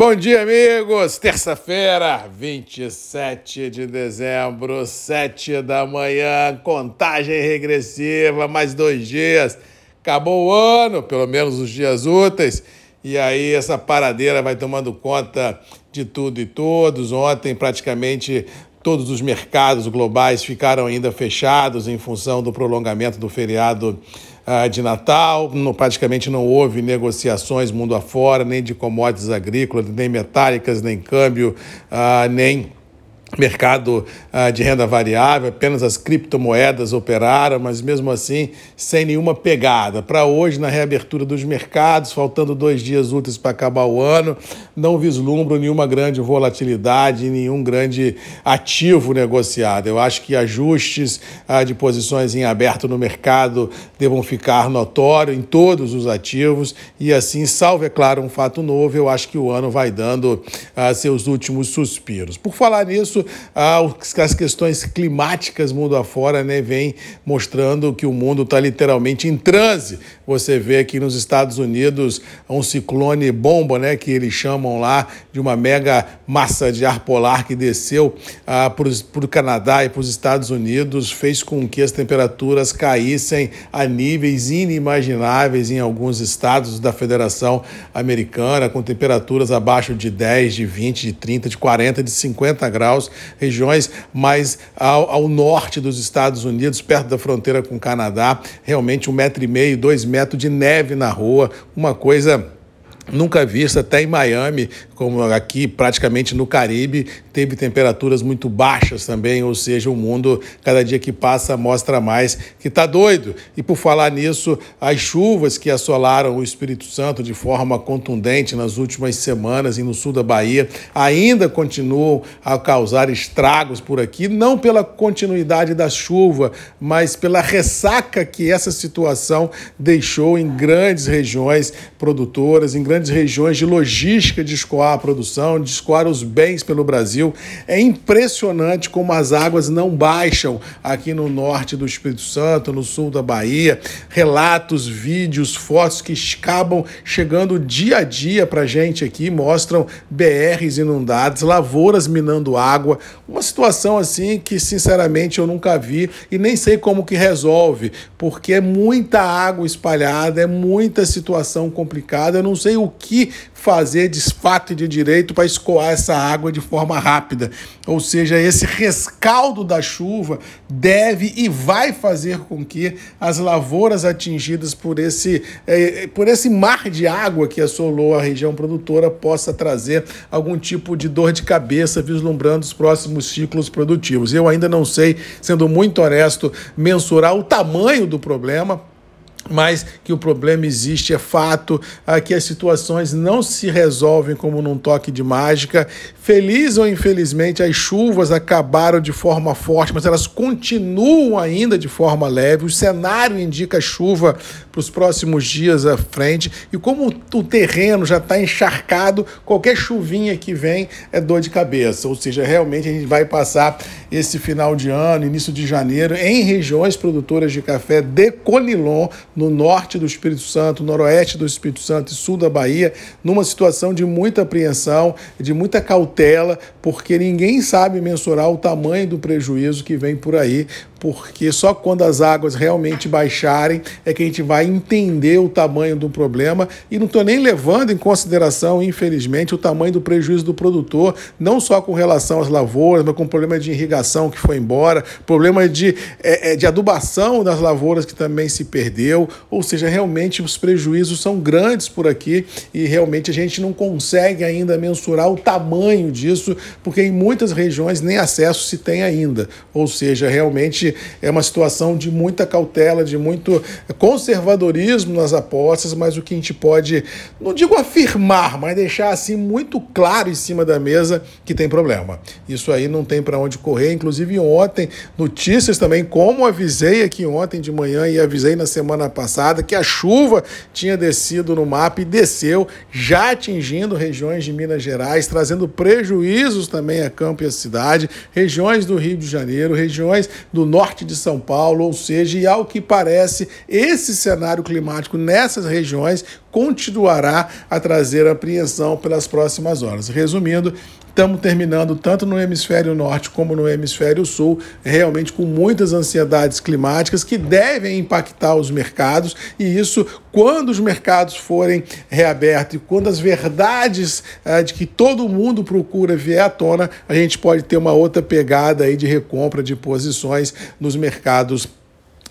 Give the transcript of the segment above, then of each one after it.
Bom dia, amigos! Terça-feira, 27 de dezembro, 7 da manhã, contagem regressiva, mais dois dias. Acabou o ano, pelo menos os dias úteis, e aí essa paradeira vai tomando conta de tudo e todos. Ontem, praticamente todos os mercados globais ficaram ainda fechados em função do prolongamento do feriado uh, de Natal. Praticamente não houve negociações mundo afora, nem de commodities agrícolas, nem metálicas, nem câmbio, uh, nem mercado uh, de renda variável, apenas as criptomoedas operaram, mas mesmo assim sem nenhuma pegada. Para hoje, na reabertura dos mercados, faltando dois dias úteis para acabar o ano, não vislumbro nenhuma grande volatilidade, nenhum grande ativo negociado. Eu acho que ajustes uh, de posições em aberto no mercado devam ficar notórios em todos os ativos e assim, salvo, é claro, um fato novo, eu acho que o ano vai dando uh, seus últimos suspiros. Por falar nisso, isso as questões climáticas mundo afora né, vem mostrando que o mundo está literalmente em transe. Você vê aqui nos Estados Unidos um ciclone bomba, né, que eles chamam lá de uma mega massa de ar polar que desceu ah, para o Canadá e para os Estados Unidos, fez com que as temperaturas caíssem a níveis inimagináveis em alguns estados da Federação Americana, com temperaturas abaixo de 10, de 20, de 30, de 40, de 50 graus. Regiões mais ao, ao, norte dos Estados Unidos, perto da fronteira com o Canadá, realmente um metro e meio, dois metros de neve na rua, uma coisa nunca vista até em Miami, como aqui praticamente no Caribe, teve temperaturas muito baixas também, ou seja, o mundo, cada dia que passa, mostra mais que está doido. E por falar nisso, as chuvas que assolaram o Espírito Santo de forma contundente nas últimas semanas e no sul da Bahia ainda continuam a causar estragos por aqui, não pela continuidade da chuva, mas pela ressaca que essa situação deixou em grandes regiões produtoras, em grandes regiões de logística de escoar a produção, de escoar os bens pelo Brasil. É impressionante como as águas não baixam aqui no norte do Espírito Santo, no sul da Bahia. Relatos, vídeos, fotos que acabam chegando dia a dia para gente aqui mostram BRs inundados, lavouras minando água. Uma situação assim que, sinceramente, eu nunca vi e nem sei como que resolve, porque é muita água espalhada, é muita situação complicada. Eu não sei o que fazer de fato e de direito para escoar essa água de forma rápida. Ou seja, esse rescaldo da chuva deve e vai fazer com que as lavouras atingidas por esse, eh, por esse mar de água que assolou a região produtora possa trazer algum tipo de dor de cabeça vislumbrando os próximos ciclos produtivos. Eu ainda não sei, sendo muito honesto, mensurar o tamanho do problema mas que o problema existe, é fato, que as situações não se resolvem como num toque de mágica. Feliz ou infelizmente, as chuvas acabaram de forma forte, mas elas continuam ainda de forma leve. O cenário indica chuva para os próximos dias à frente, e como o terreno já está encharcado, qualquer chuvinha que vem é dor de cabeça. Ou seja, realmente a gente vai passar esse final de ano, início de janeiro, em regiões produtoras de café de Conilon no norte do Espírito Santo, noroeste do Espírito Santo e sul da Bahia, numa situação de muita apreensão, de muita cautela, porque ninguém sabe mensurar o tamanho do prejuízo que vem por aí porque só quando as águas realmente baixarem é que a gente vai entender o tamanho do problema. E não estou nem levando em consideração, infelizmente, o tamanho do prejuízo do produtor, não só com relação às lavouras, mas com problema de irrigação que foi embora, problema de, é, é, de adubação das lavouras que também se perdeu, ou seja, realmente os prejuízos são grandes por aqui e realmente a gente não consegue ainda mensurar o tamanho disso, porque em muitas regiões nem acesso se tem ainda, ou seja, realmente é uma situação de muita cautela, de muito conservadorismo nas apostas, mas o que a gente pode, não digo afirmar, mas deixar assim muito claro em cima da mesa que tem problema. Isso aí não tem para onde correr. Inclusive ontem, notícias também, como avisei aqui ontem de manhã e avisei na semana passada, que a chuva tinha descido no mapa e desceu, já atingindo regiões de Minas Gerais, trazendo prejuízos também a campo e a cidade, regiões do Rio de Janeiro, regiões do norte norte de São Paulo, ou seja, e ao que parece, esse cenário climático nessas regiões continuará a trazer apreensão pelas próximas horas. Resumindo, estamos terminando tanto no hemisfério norte como no hemisfério sul, realmente com muitas ansiedades climáticas que devem impactar os mercados, e isso quando os mercados forem reabertos e quando as verdades eh, de que todo mundo procura vier à tona, a gente pode ter uma outra pegada aí de recompra de posições nos mercados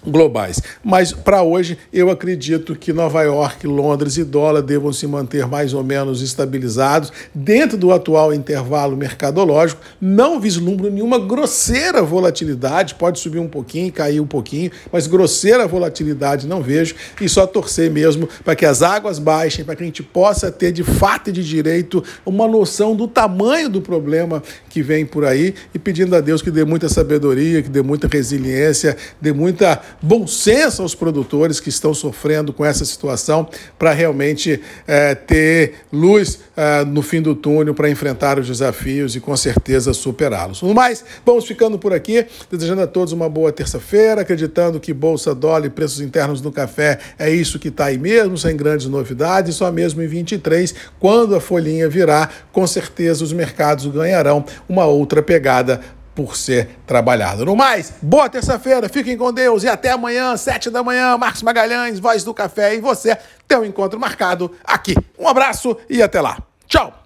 globais. Mas para hoje eu acredito que Nova York, Londres e dólar devam se manter mais ou menos estabilizados dentro do atual intervalo mercadológico. Não vislumbro nenhuma grosseira volatilidade, pode subir um pouquinho, cair um pouquinho, mas grosseira volatilidade não vejo e só torcer mesmo para que as águas baixem, para que a gente possa ter de fato e de direito uma noção do tamanho do problema que vem por aí e pedindo a Deus que dê muita sabedoria, que dê muita resiliência, dê muita bom senso aos produtores que estão sofrendo com essa situação para realmente é, ter luz é, no fim do túnel para enfrentar os desafios e com certeza superá-los. No mais, vamos ficando por aqui, desejando a todos uma boa terça-feira, acreditando que Bolsa Dólar e preços internos do café é isso que está aí mesmo, sem grandes novidades, só mesmo em 23, quando a folhinha virar, com certeza os mercados ganharão uma outra pegada por ser trabalhado. No mais, boa terça-feira, fiquem com Deus e até amanhã, sete da manhã, Marcos Magalhães, Voz do Café e você tem um encontro marcado aqui. Um abraço e até lá. Tchau!